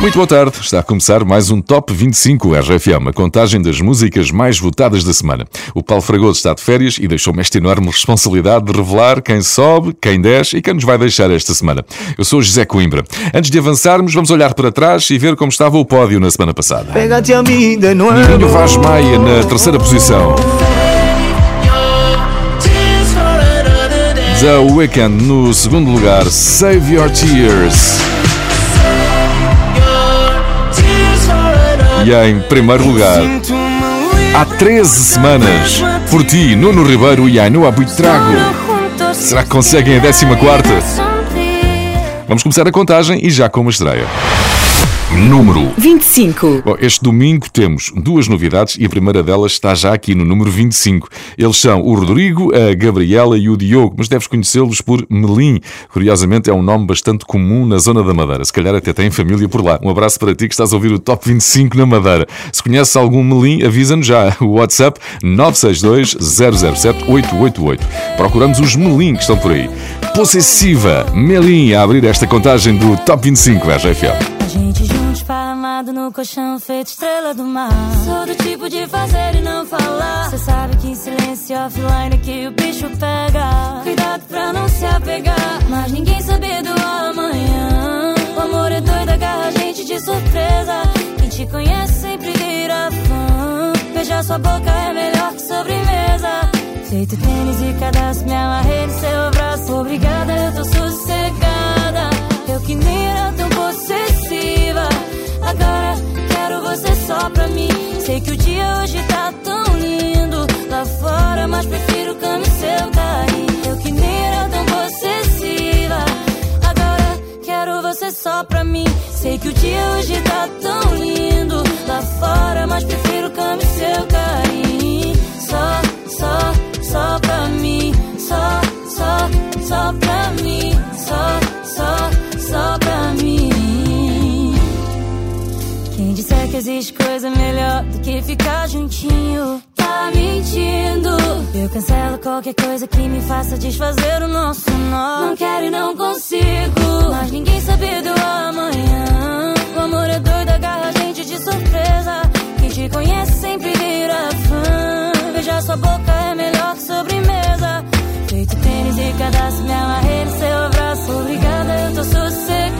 Muito boa tarde, está a começar mais um Top 25 RFM, a contagem das músicas mais votadas da semana. O Paulo Fragoso está de férias e deixou-me esta enorme responsabilidade de revelar quem sobe, quem desce e quem nos vai deixar esta semana. Eu sou José Coimbra. Antes de avançarmos, vamos olhar para trás e ver como estava o pódio na semana passada. Pégate a mí de. Ninho Vaz Maia na terceira posição. The Weeknd no segundo lugar, Save Your Tears. E em primeiro lugar, há 13 semanas, por ti, Nuno Ribeiro e Ainhoa Buitrago. Será que conseguem a 14 quarta? Vamos começar a contagem e já com uma estreia. Número 25. Bom, este domingo temos duas novidades e a primeira delas está já aqui no número 25. Eles são o Rodrigo, a Gabriela e o Diogo, mas deves conhecê-los por Melim. Curiosamente é um nome bastante comum na zona da Madeira. Se calhar até tem família por lá. Um abraço para ti que estás a ouvir o Top 25 na Madeira. Se conheces algum Melim, avisa-nos já. O WhatsApp 962 007 888. Procuramos os Melim que estão por aí. Possessiva, Melim a abrir esta contagem do Top 25 RFM. Parramado no colchão, feito estrela do mar. Sou do tipo de fazer e não falar. Cê sabe que em silêncio offline que o bicho pega. Cuidado pra não se apegar, mas ninguém sabe do amanhã. O amor é doido, agarra a gente de surpresa. Quem te conhece sempre vira fã. Beijar sua boca é melhor que sobremesa. Feito tênis e cadastro, me amarrei no seu braço. Obrigada, eu tô sossegada. Eu que nem era tão possessiva. Agora quero você só pra mim. Sei que o dia hoje tá tão lindo lá fora, mas prefiro cama e seu carinho. Eu que nem era tão possessiva. Agora quero você só pra mim. Sei que o dia hoje tá tão lindo lá fora, mas prefiro cama e seu carinho. Só, só, só pra mim. Só, só, só pra mim. Só, só, que existe coisa melhor do que ficar juntinho, tá mentindo. Eu cancelo qualquer coisa que me faça desfazer o nosso nó. Não quero e não consigo, mas ninguém sabe do amanhã. O amor é doido, agarra a gente de surpresa. Quem te conhece sempre vira fã. Beijar sua boca é melhor que sobremesa. Feito tênis e cadastro, me amarrei no seu abraço. Obrigada, eu tô sossegada.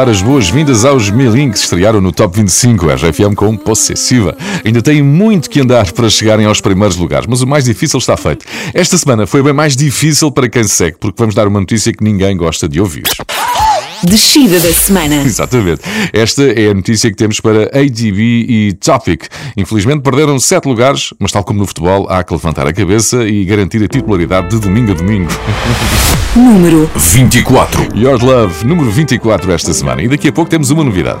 Dar as boas-vindas aos Milim que estrearam no Top 25 RFM com Possessiva. Ainda têm muito que andar para chegarem aos primeiros lugares, mas o mais difícil está feito. Esta semana foi bem mais difícil para quem segue, porque vamos dar uma notícia que ninguém gosta de ouvir. Descida da semana. Exatamente. Esta é a notícia que temos para ADB e Topic. Infelizmente perderam sete lugares, mas tal como no futebol, há que levantar a cabeça e garantir a titularidade de domingo a domingo. Número 24. Your Love, número 24 esta semana. E daqui a pouco temos uma novidade.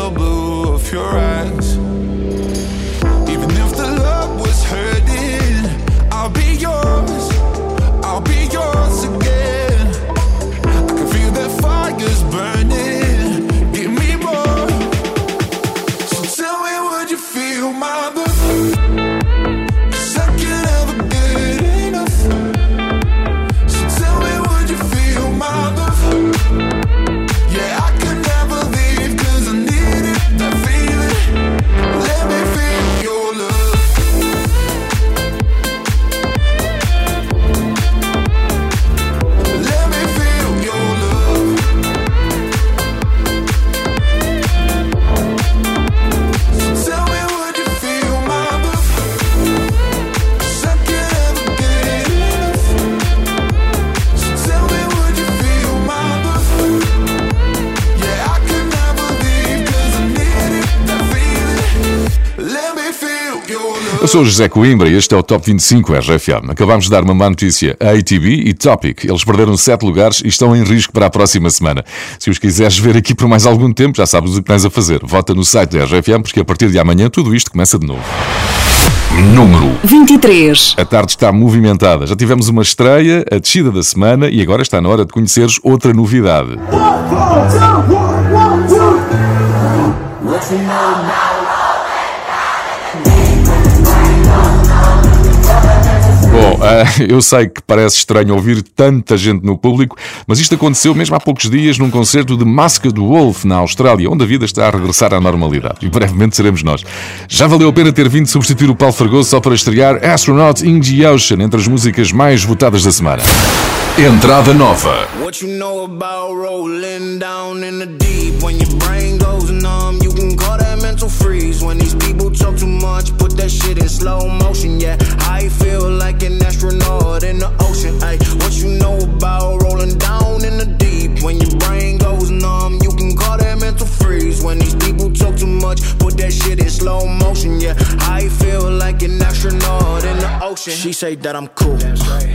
The love was hurt, sou José Coimbra e este é o Top 25 RFM. Acabamos de dar uma má notícia. A ATB e Topic, eles perderam 7 lugares e estão em risco para a próxima semana. Se os quiseres ver aqui por mais algum tempo, já sabes o que tens a fazer. Vota no site da RFM, porque a partir de amanhã tudo isto começa de novo. Número 23. A tarde está movimentada. Já tivemos uma estreia, a descida da semana e agora está na hora de conheceres outra novidade. One, Bom, score. eu sei que parece estranho ouvir tanta gente no público, mas isto aconteceu mesmo há poucos dias num concerto de Masked Wolf na Austrália, onde a vida está a regressar à normalidade. E brevemente seremos nós. Já valeu a pena ter vindo substituir o Paulo Fragoso só para estrear Astronaut in the Ocean entre as músicas mais votadas da semana. Entrada nova. What you know about rolling down in the deep when your brain goes numb, you can call that mental freeze when these people talk too much, put that shit in slow motion, yeah. I feel like an astronaut in the ocean, ay. What you know about rolling down in the deep when your brain goes numb, you can call that mental freeze when these people talk too much, put that shit in slow motion, yeah. I feel like an astronaut in the ocean. She say that I'm cool.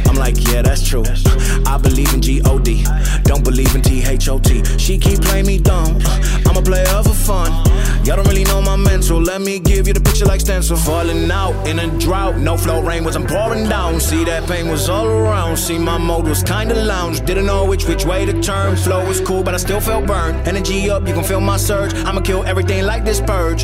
I'm like, yeah, that's true. I believe in G-O-D, don't believe in T-H-O-T. She keep playing me dumb. I'm a player for fun. Y'all don't really know my mental. Let me give you the picture like stencil. Falling out in a drought, no flow rain was I'm pouring down. See that pain was all around. See my mode was kinda lounge. Didn't know which which way to turn. Flow was cool, but I still felt burned. Energy up, you can feel my surge. I'ma kill everything like this purge.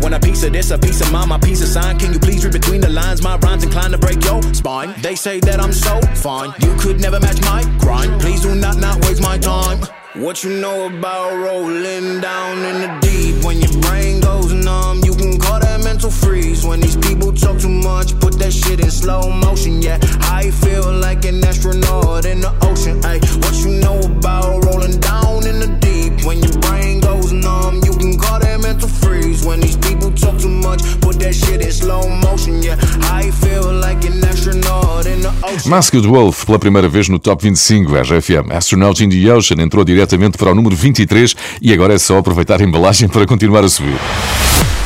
Want a piece of this, a piece of mine, my piece of sign. Can you please read between the lines? My rhymes inclined to break your spine. They say that I'm so fine, you could never match my grind. Please do not not waste my time. What you know about rolling down in the deep when your brain goes numb? Masked Wolf pela primeira vez no Top 25 RFM. Astronaut in the Ocean entrou diretamente para o número 23 e agora é só aproveitar a embalagem para continuar a subir.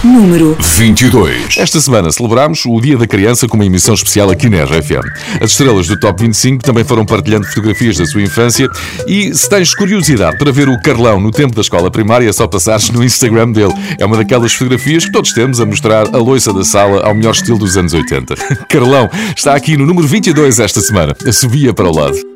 Número 22. Esta semana celebramos o Dia da Criança com uma emissão especial aqui na RFM. As estrelas do Top 25 também foram partilhando fotografias da sua infância e se tens curiosidade para ver o Carlão no tempo da escola primária é só passares no Instagram dele. É uma daquelas fotografias que todos temos a mostrar a loiça da sala ao melhor estilo dos anos 80. Carlão está aqui no número 22 esta semana. A subia para o lado.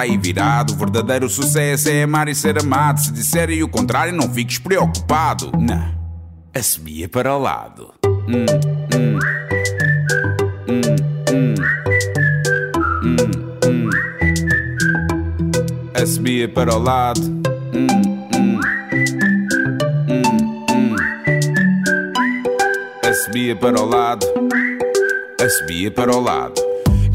aí virado. O verdadeiro sucesso é amar e ser amado. Se disserem o contrário, não fiques preocupado. Não, assobia para o lado. Hum, hum. Hum, hum. Hum. Assobia para o lado. Hum, hum. Hum. Assobia para o lado. Assobia para o lado.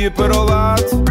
subia para o lado,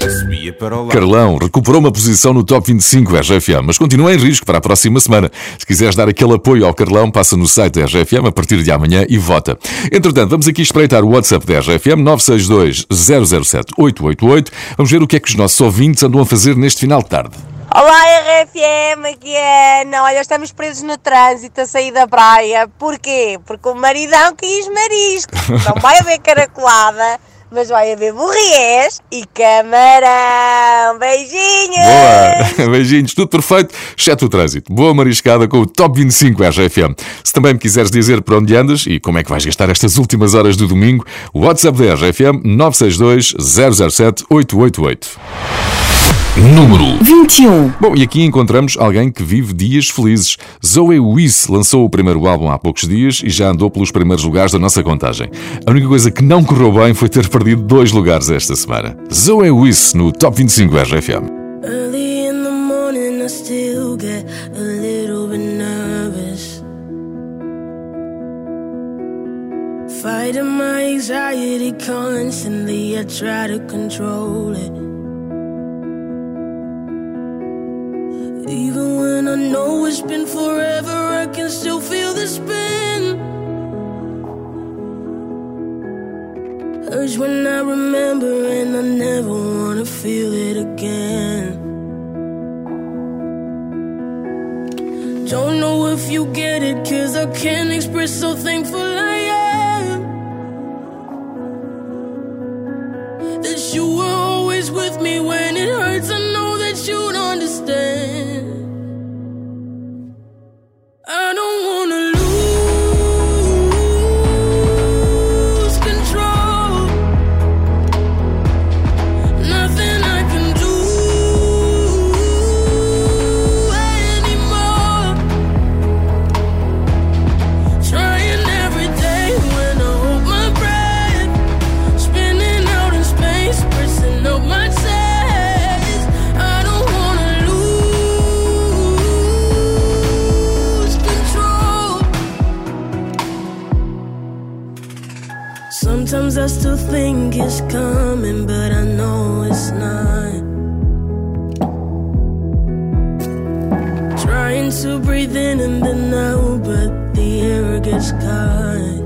a subia para o lado. Carlão recuperou uma posição no Top 25 RGFM, mas continua em risco para a próxima semana. Se quiseres dar aquele apoio ao Carlão, passa no site da RGFM a partir de amanhã e vota. Entretanto, vamos aqui espreitar o WhatsApp da RGFM 962 007 888. Vamos ver o que é que os nossos ouvintes andam a fazer neste final de tarde. Olá RFM, aqui é Ana. Olha, estamos presos no trânsito a sair da praia. Porquê? Porque o maridão quis marisco. Não vai haver caracolada, mas vai haver burriés e camarão. Beijinhos! Boa! Beijinhos, tudo perfeito, exceto o trânsito. Boa mariscada com o Top 25 RGFM. Se também me quiseres dizer para onde andas e como é que vais gastar estas últimas horas do domingo, o WhatsApp da RGFM 962 007 888. Número 21. Bom, e aqui encontramos alguém que vive dias felizes. Zoe Wiss lançou o primeiro álbum há poucos dias e já andou pelos primeiros lugares da nossa contagem. A única coisa que não correu bem foi ter perdido dois lugares esta semana. Zoe Wiss no Top 25 RFM. Early in the morning, I still get a little bit nervous. Fighting my anxiety constantly, I try to control it. Even when I know it's been forever, I can still feel the spin. Urge when I remember, and I never wanna feel it again. Don't know if you get it, cause I can't express how thankful I am. That you were always with me when it's coming, but I know it's not. Trying to breathe in and then out, but the air gets caught.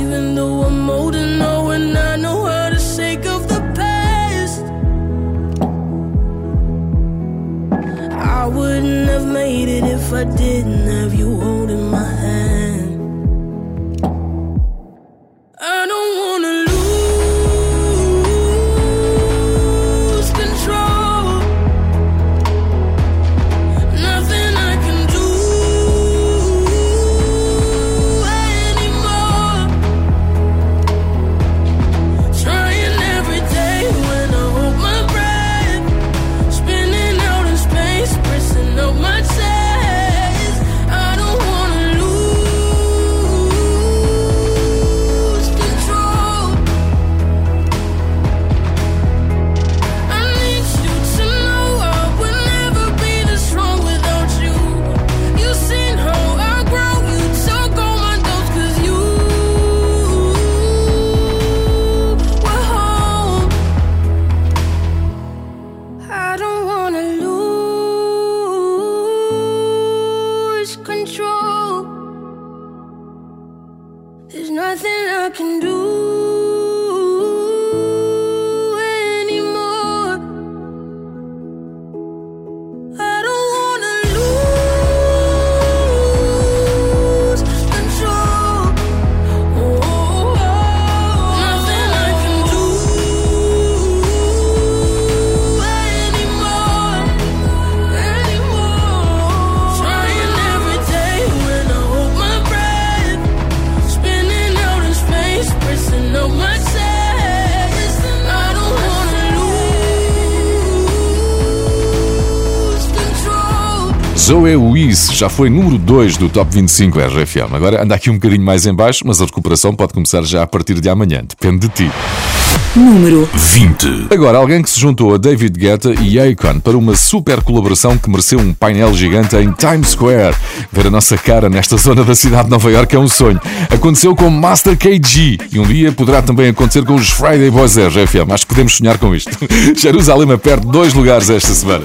Even though I'm old and I know the past, I wouldn't have made it if I didn't Zoe Wiz já foi número 2 do Top 25 RFM. Agora anda aqui um bocadinho mais em baixo, mas a recuperação pode começar já a partir de amanhã. Depende de ti. Número 20. Agora, alguém que se juntou a David Guetta e Akon para uma super colaboração que mereceu um painel gigante em Times Square. Ver a nossa cara nesta zona da cidade de Nova York é um sonho. Aconteceu com Master KG e um dia poderá também acontecer com os Friday Boys RFM. Acho que podemos sonhar com isto. Jerusalém perde dois lugares esta semana.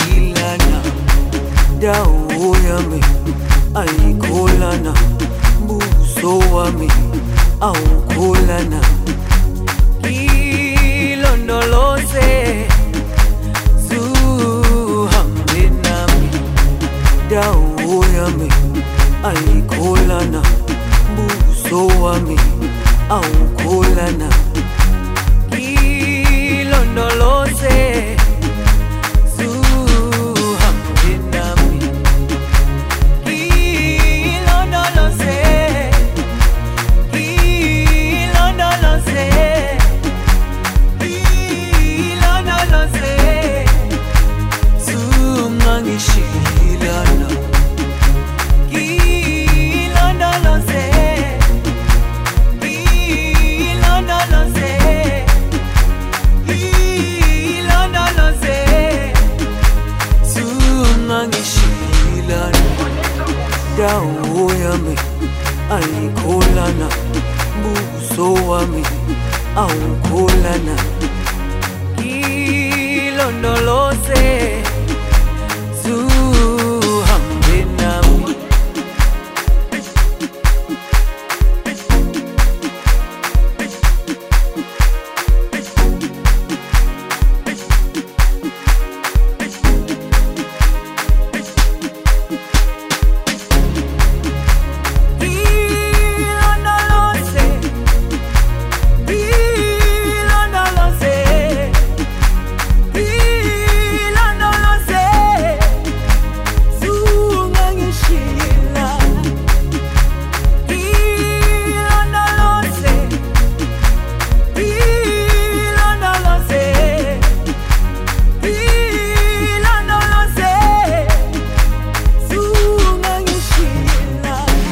dawo yami ayikholana buso wami awukholana. Ilondoloze zuhambe nami. Dawo yami ayikholana buso wami awukholana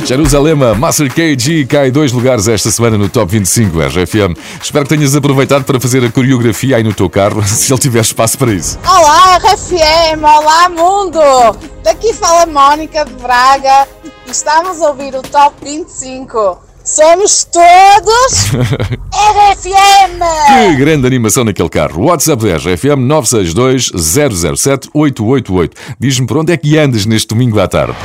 Jerusalema, Master KG cai dois lugares esta semana no Top 25 RFM. Espero que tenhas aproveitado para fazer a coreografia aí no teu carro, se ele tiver espaço para isso. Olá, RFM! Olá, mundo! Daqui fala Mónica de Braga e estamos a ouvir o Top 25. Somos todos RFM! Que grande animação naquele carro. WhatsApp da RFM 962 007 888. Diz-me por onde é que andas neste domingo à tarde.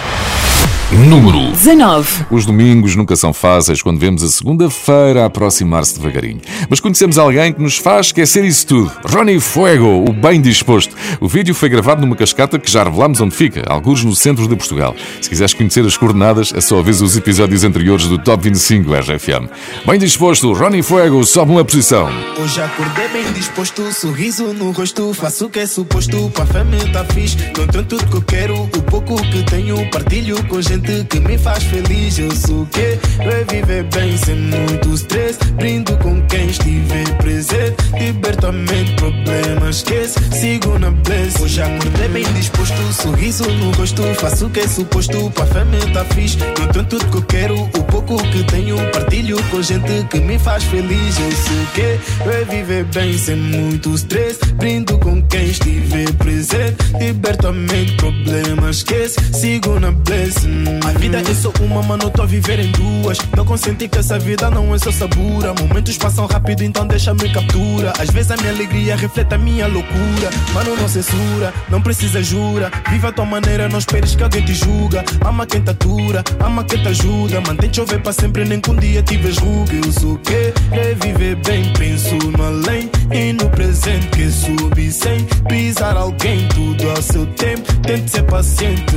Número 19. Os domingos nunca são fáceis quando vemos a segunda-feira aproximar-se devagarinho. Mas conhecemos alguém que nos faz esquecer isso tudo. Ronnie Fuego, o bem disposto. O vídeo foi gravado numa cascata que já revelamos onde fica, alguns no centro de Portugal. Se quiseres conhecer as coordenadas, é só ver os episódios anteriores do Top 25 RFM. Bem disposto, Ronnie Fuego sobe uma posição. Hoje acordei bem disposto, sorriso no rosto, faço o que é suposto, para a família tá fixe, não tenho tudo que eu quero, o pouco que tenho partilho com gente que me faz feliz, eu sou o quê? Eu viver bem sem muito stress, brindo com quem estiver presente, liberto a mente, problemas esquece, sigo na bless, hoje acordei bem disposto, sorriso no rosto, faço o que é suposto, para a família tá fixe, não tenho tudo que eu quero, o pouco que tenho partilho com gente que me faz feliz, eu sou o quê? Eu viver bem sem muito stress, brindo com quem estiver presente, liberto a mente, problemas esquece, sigo na blessing. A vida é só uma, mano, tô a viver em duas. Não consenti que essa vida não é só sabura. Momentos passam rápido, então deixa-me captura. Às vezes a minha alegria reflete a minha loucura. Mano, não censura, não precisa jura. Viva a tua maneira, não esperes que alguém te julga. Ama quem te atura, ama quem te ajuda. Mantém chover para sempre, nem que um dia tiveres ruga. Eu sou o quê? É viver bem, penso no além e no presente que subi sem pisar alguém. Tudo ao seu tempo, tente ser paciente.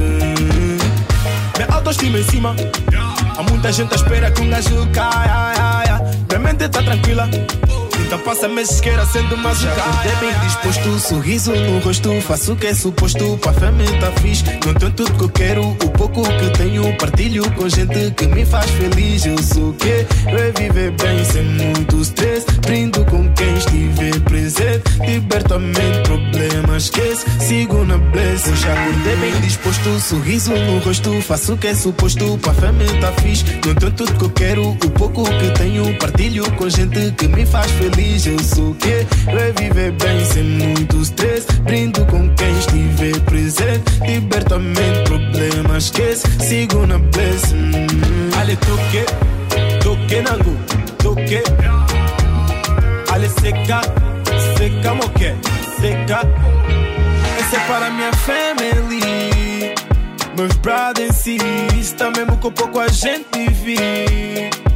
Minha autoestima em cima. Há muita gente à espera que um gajo caia. Minha mente tá tranquila. Então passa meses que era sendo mais Já acordei bem disposto, sorriso no rosto Faço o que é suposto, para a família tá fixe. Não tenho tudo que eu quero, o pouco que tenho Partilho com gente que me faz feliz. Eu sou o quê? Eu é viver bem sem muito stress. Brindo com quem estiver presente Liberto a mente, problemas esquece. Sigo na bless. Hoje acordei bem disposto, sorriso no rosto Faço o que é suposto, para a família tá fixe. Não tenho tudo que eu quero, o pouco que tenho Partilho com gente que me faz feliz Eu sou o quê? Eu é viver bem sem muito stress Brindo com quem estiver presente. Liberto a mente, problemas esquece Sigo na bless Ale toque, toque nangu, toque Ale seca, seca moque, seca. Essa é para minha family Meus brothers e sisters Mesmo com pouco a gente vive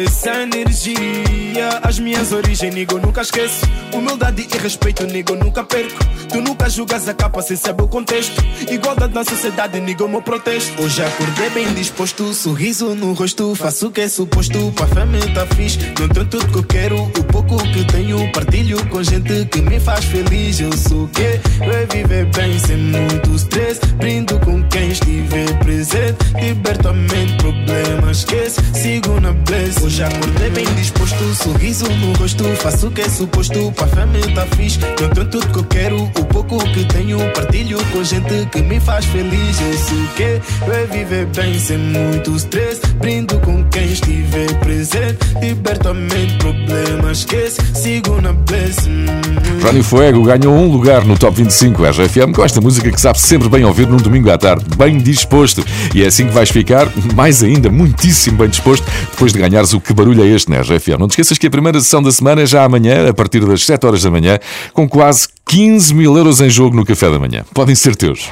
essa energia, as minhas origens, nigo, nunca esqueço. Humildade e respeito, nigo, nunca perco. Tu nunca julgas a capa sem saber o contexto. Igualdade na sociedade, nigo, meu protesto. Hoje acordei bem disposto, sorriso no rosto. Faço o que é suposto, para a família tá fixe. Não tenho tudo que eu quero, o pouco que tenho. Partilho com gente que me faz feliz. Eu sou quê? Eu é viver bem sem muito stress. Brindo com quem estiver presente. Liberto a mente, problemas esquece. Sigo na bless. Hoje acordei bem disposto, sorriso no rosto. Faço o que é suposto, para a família tá fixe. Não tenho tudo que eu quero, o pouco que tenho. Partilho com gente que me faz feliz. Eu sei o que é viver bem sem muito stress. Brindo com quem estiver presente. Liberto a mente, problemas esquece. Sigo na blessing. Ronnie Fuego ganhou um lugar no Top 25 RFM com esta música que sabe sempre bem ouvir num domingo à tarde, bem disposto. E é assim que vais ficar, mais ainda, muitíssimo bem disposto, depois de ganhares o Que Barulho é Este na RFM. Não te esqueças que a primeira sessão da semana é já amanhã, a partir das 7 horas da manhã, com quase 15 mil euros em jogo no café da manhã. Podem ser teus.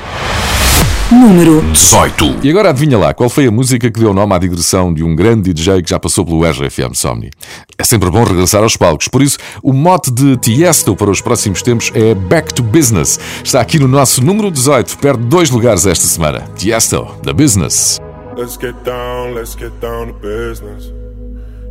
Número 18. E agora adivinha lá, qual foi a música que deu nome à digressão de um grande DJ que já passou pelo RFM Somni? É sempre bom regressar aos palcos, por isso o mote de Tiesto para os próximos tempos é Back to Business. Está aqui no nosso número 18, perde dois lugares esta semana. Tiesto, The Business. Let's get down, let's get down to business.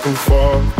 back and forth,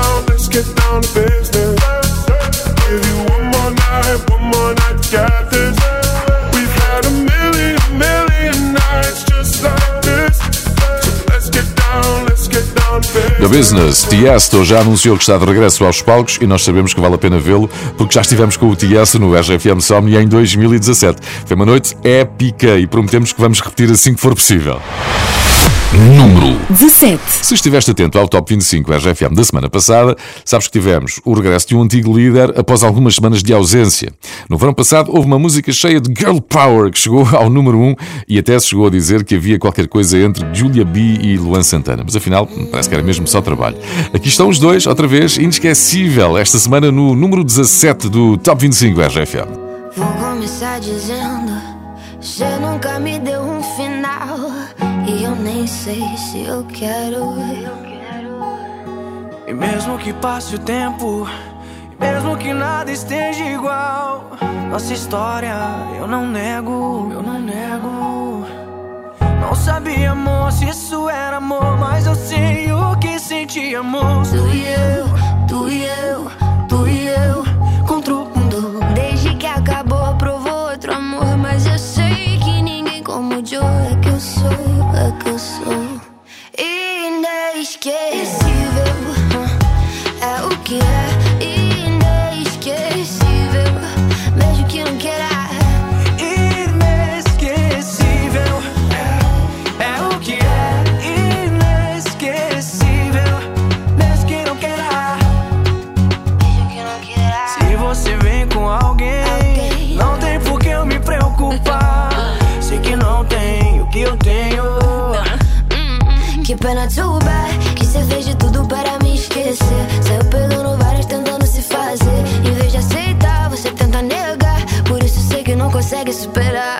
Let's get down, let's get down to business. Give you one more night, one more night to get this. We've had a million, million nights just like this. So let's get down, let's get down to business. The Business, Tiesto já anunciou que está de regresso aos palcos e nós sabemos que vale a pena vê-lo porque já estivemos com o Tiesto no RFM Somni em 2017. Foi uma noite épica e prometemos que vamos repetir assim que for possível. Número 17. Se estiveste atento ao Top 25 RFM da semana passada, sabes que tivemos o regresso de um antigo líder após algumas semanas de ausência. No verão passado houve uma música cheia de girl power que chegou ao número 1 e até se chegou a dizer que havia qualquer coisa entre Julia B e Luan Santana, mas afinal parece que era mesmo só trabalho. Aqui estão os dois, outra vez, inesquecível, esta semana no número 17 do Top 25 RFM. Vou começar dizendo: Você nunca me deu um final. E eu nem sei se eu quero. E mesmo que passe o tempo, e mesmo que nada esteja igual, nossa história eu não nego, eu não nego. Não sabia, amor, se isso era amor, mas eu sei o que sentíamos. Tu e eu, tu e eu, tu e eu, contra o mundo. Desde que acabou, provou outro amor, mas eu sei que ninguém como o Joe sou, é que sou. Inesquecível, é o que é pena too bad Que cê fez de tudo para me esquecer. Saiu pegando várias tentando se fazer. Em vez de aceitar, você tenta negar. Por isso sei que não consegue superar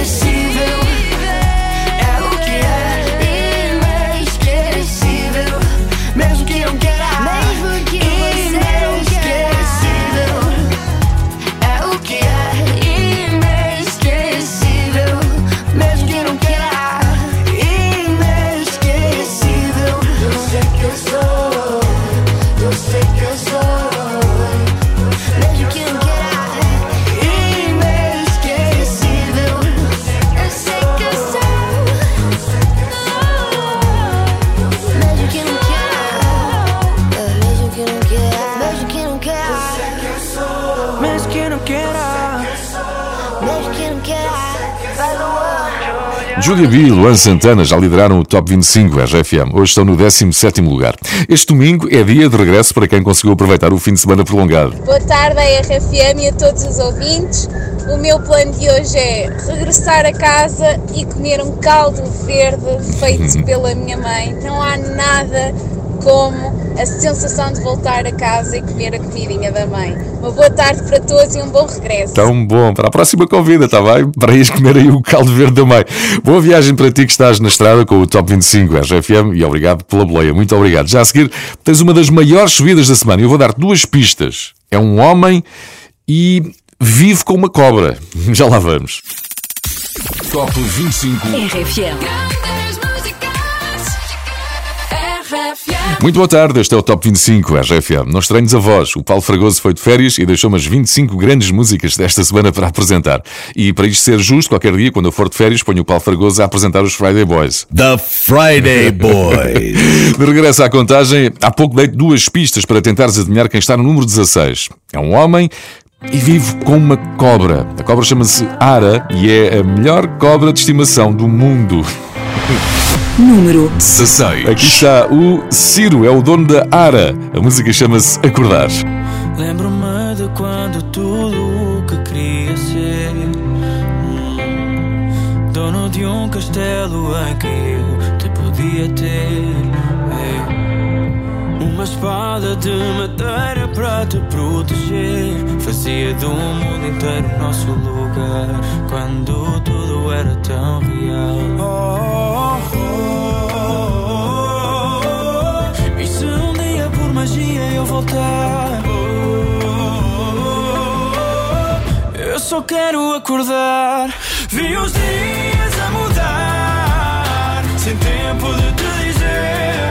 Júlia B e Luan Santana já lideraram o Top 25 RFM. Hoje estão no 17º lugar. Este domingo é dia de regresso para quem conseguiu aproveitar o fim de semana prolongado. Boa tarde à RFM e a todos os ouvintes. O meu plano de hoje é regressar a casa e comer um caldo verde feito pela minha mãe. Não há nada como a sensação de voltar a casa e comer a comidinha da mãe. Uma boa tarde para todos e um bom regresso. Tão bom. Para a próxima convida, está bem? Para ires comer aí o caldo verde da mãe. Boa viagem para ti que estás na estrada com o Top 25 RFM e obrigado pela boleia. Muito obrigado. Já a seguir, tens uma das maiores subidas da semana. Eu vou dar duas pistas. É um homem e vive com uma cobra. Já lá vamos. Top 25. RFM. Muito boa tarde, este é o Top 25 RFM. Não estranhos a voz, o Paulo Fragoso foi de férias e deixou umas 25 grandes músicas desta semana para apresentar. E para isto ser justo, qualquer dia, quando eu for de férias, ponho o Paulo Fragoso a apresentar os Friday Boys. The Friday Boys. De regresso à contagem, há pouco dei duas pistas para tentares adivinhar quem está no número 16. É um homem e vive com uma cobra. A cobra chama-se Ara e é a melhor cobra de estimação do mundo. Número 16. Aqui está o Ciro, é o dono da Ara. A música chama-se Acordar. Lembro-me de quando tudo o que queria ser Hum, Dono de um castelo em que eu te podia ter. Uma espada de madeira para te proteger. Fazia do mundo inteiro nosso lugar Quando tudo era tão real. Oh, oh, oh, oh. E se um dia por magia eu voltar? Eu só quero acordar. Vi os dias a mudar Sem tempo de te dizer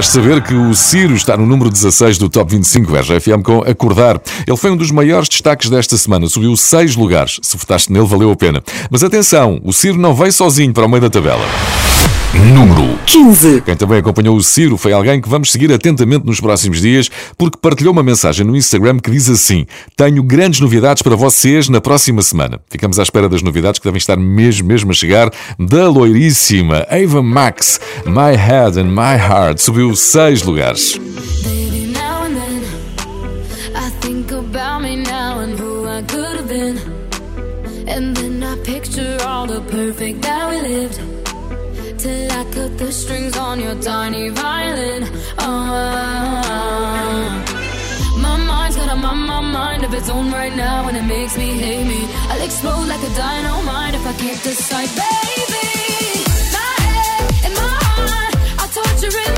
De saber que o Ciro está no número 16 do Top 25 RFM com Acordar. Ele foi um dos maiores destaques desta semana, subiu 6 lugares. Se votaste nele, valeu a pena. Mas atenção, o Ciro não veio sozinho para o meio da tabela. Número 15. Quem também acompanhou o Ciro foi alguém que vamos seguir atentamente nos próximos dias, porque partilhou uma mensagem no Instagram que diz assim: Tenho grandes novidades para vocês na próxima semana. Ficamos à espera das novidades que devem estar mesmo, mesmo a chegar da loiríssima Ava Max. My Head and My Heart subiu seis lugares. Baby, Till I cut the strings on your tiny violin. Ah. My mind's got a my, my mind of its own right now, and it makes me hate me. I'll explode like a dynamite if I can't decide, baby. My head and my heart are torturing.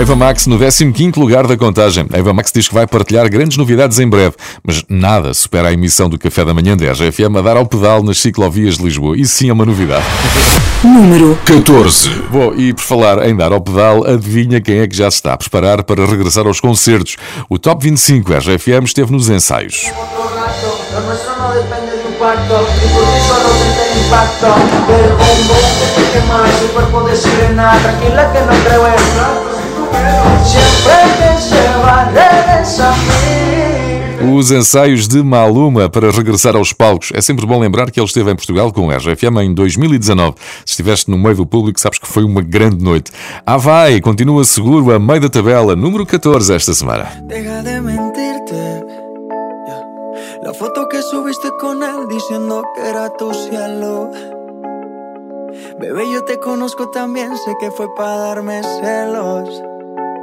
Eva Max no 15 lugar da contagem. A Eva Max diz que vai partilhar grandes novidades em breve, mas nada supera a emissão do Café da Manhã 10 FM a dar ao pedal nas ciclovias de Lisboa. Isso sim é uma novidade. Número 14. Bom, e por falar em dar ao pedal, adivinha quem é que já se está a preparar para regressar aos concertos? O Top 25 RFM esteve nos ensaios. Pacto, y por ti solo siente el impacto del bombo que te quema su cuerpo de sirena. Tranquila que no creo en Os ensaios de Maluma para regressar aos palcos. É sempre bom lembrar que ele esteve em Portugal com o RFM em 2019. Se estiveste no meio do público, sabes que foi uma grande noite. Ah, vai! Continua seguro a meio da tabela, número 14 esta semana. Deja de mentirte. La foto que subiste con él diciendo que era tu cielo. Bebé, yo te conozco también, sé que fue para darme celos.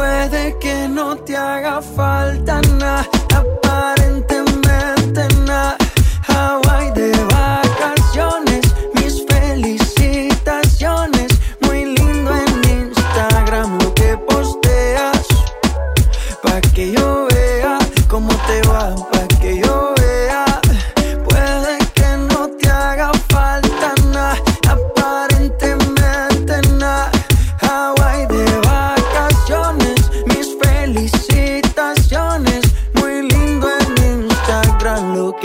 Puede que no te haga falta nada, aparentemente nada.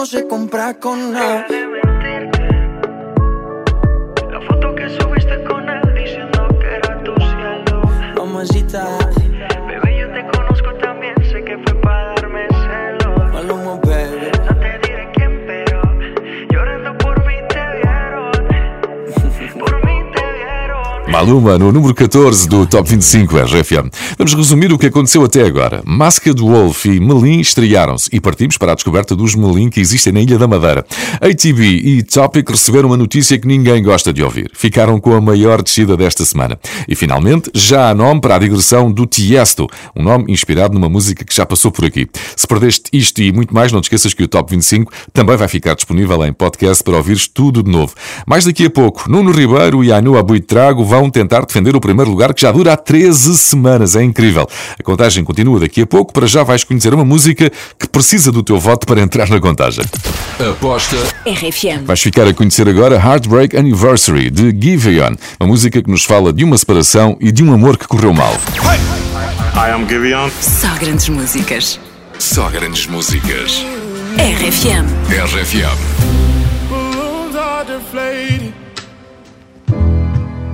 no se compra con nada. Maluma no número 14 do Top 25 RFM. Vamos resumir o que aconteceu até agora. Masked Wolf e Melim estrearam-se e partimos para a descoberta dos Melim que existem na Ilha da Madeira. ATV e Topic receberam uma notícia que ninguém gosta de ouvir. Ficaram com a maior descida desta semana. E finalmente, já há nome para a digressão do Tiesto, um nome inspirado numa música que já passou por aqui. Se perdeste isto e muito mais, não te esqueças que o Top 25 também vai ficar disponível em podcast para ouvires tudo de novo. Mais daqui a pouco, Nuno Ribeiro e Anu Abuitrago vão tentar defender o primeiro lugar que já dura há 13 semanas. É incrível. A contagem continua daqui a pouco. Para já vais conhecer uma música que precisa do teu voto para entrar na contagem. Aposta RFM. Vais ficar a conhecer agora Heartbreak Anniversary de Giveon, uma música que nos fala de uma separação e de um amor que correu mal. Hi, I'm Giveon. Só grandes músicas. Só grandes músicas. RFM. RFM. Balloons are deflated.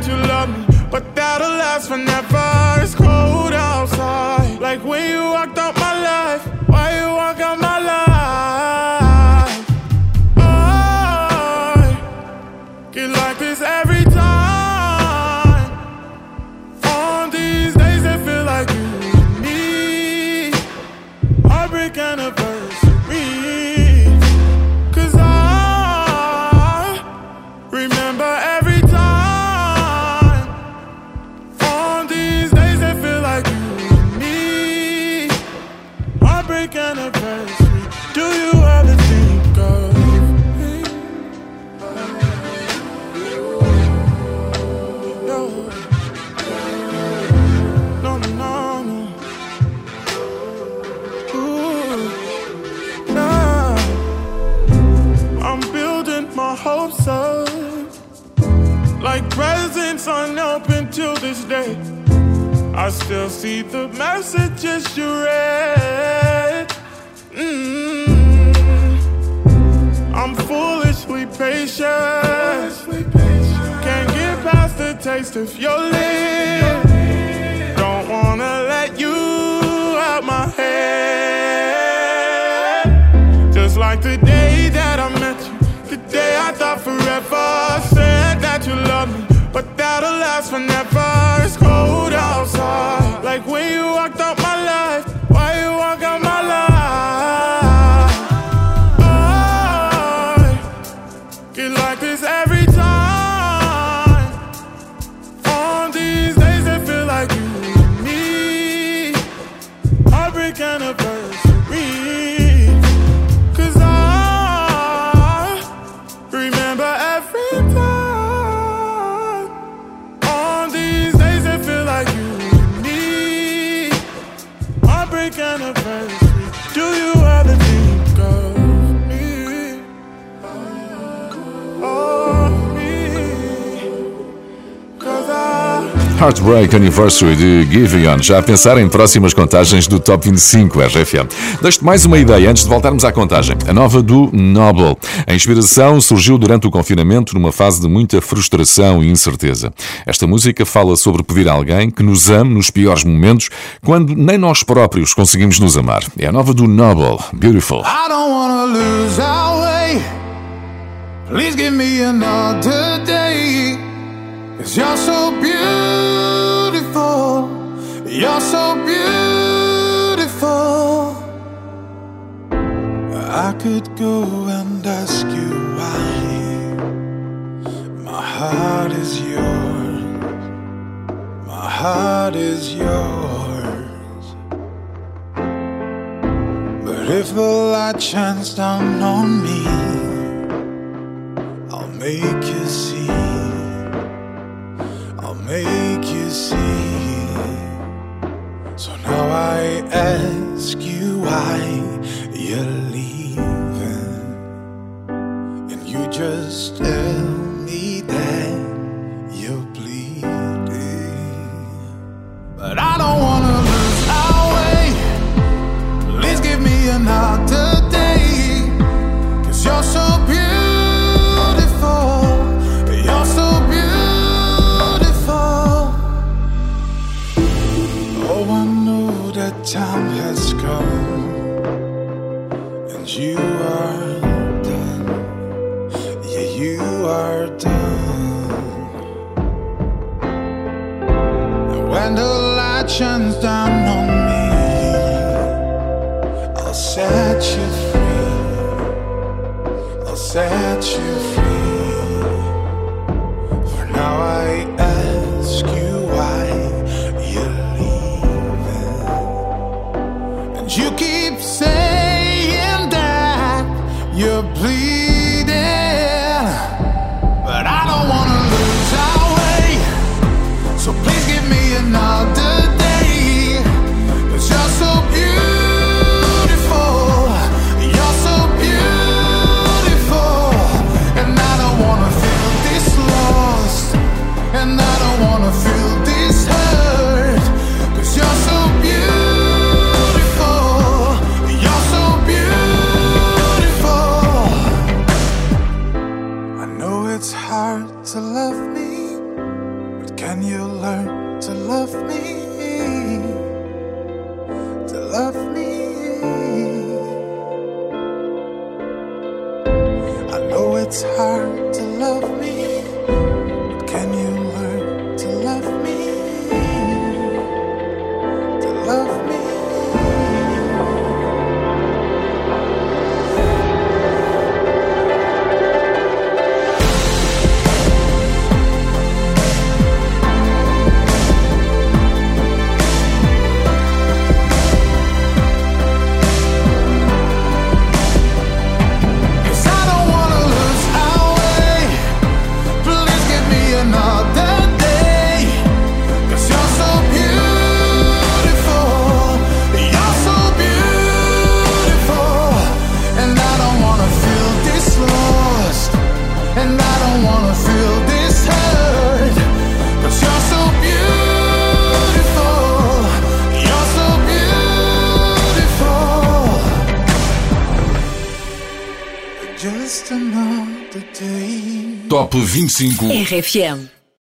That you love me, but that'll last forever. It's cold outside, like when you walked out till day. I still see the messages you read. Mm. I'm foolishly patient. Can't get past the taste of your lips. Don't wanna but that'll last forever. It's cold outside, like when you walked Heartbreak Anniversary de Giveon. Já a pensar em próximas contagens do Top 25 RFM. Deixo-te mais uma ideia antes de voltarmos à contagem. A nova do Noble. A inspiração surgiu durante o confinamento numa fase de muita frustração e incerteza. Esta música fala sobre pedir a alguém que nos ame nos piores momentos, quando nem nós próprios conseguimos nos amar. É a nova do Noble. Beautiful. I don't wanna lose our way. Please give me another day. Cause you're so beautiful. You're so beautiful. I could go and ask you why. My heart is yours. My heart is yours. But if the light shines down on me, I'll make you see. Make you see. So now I ask Top 25 RFM.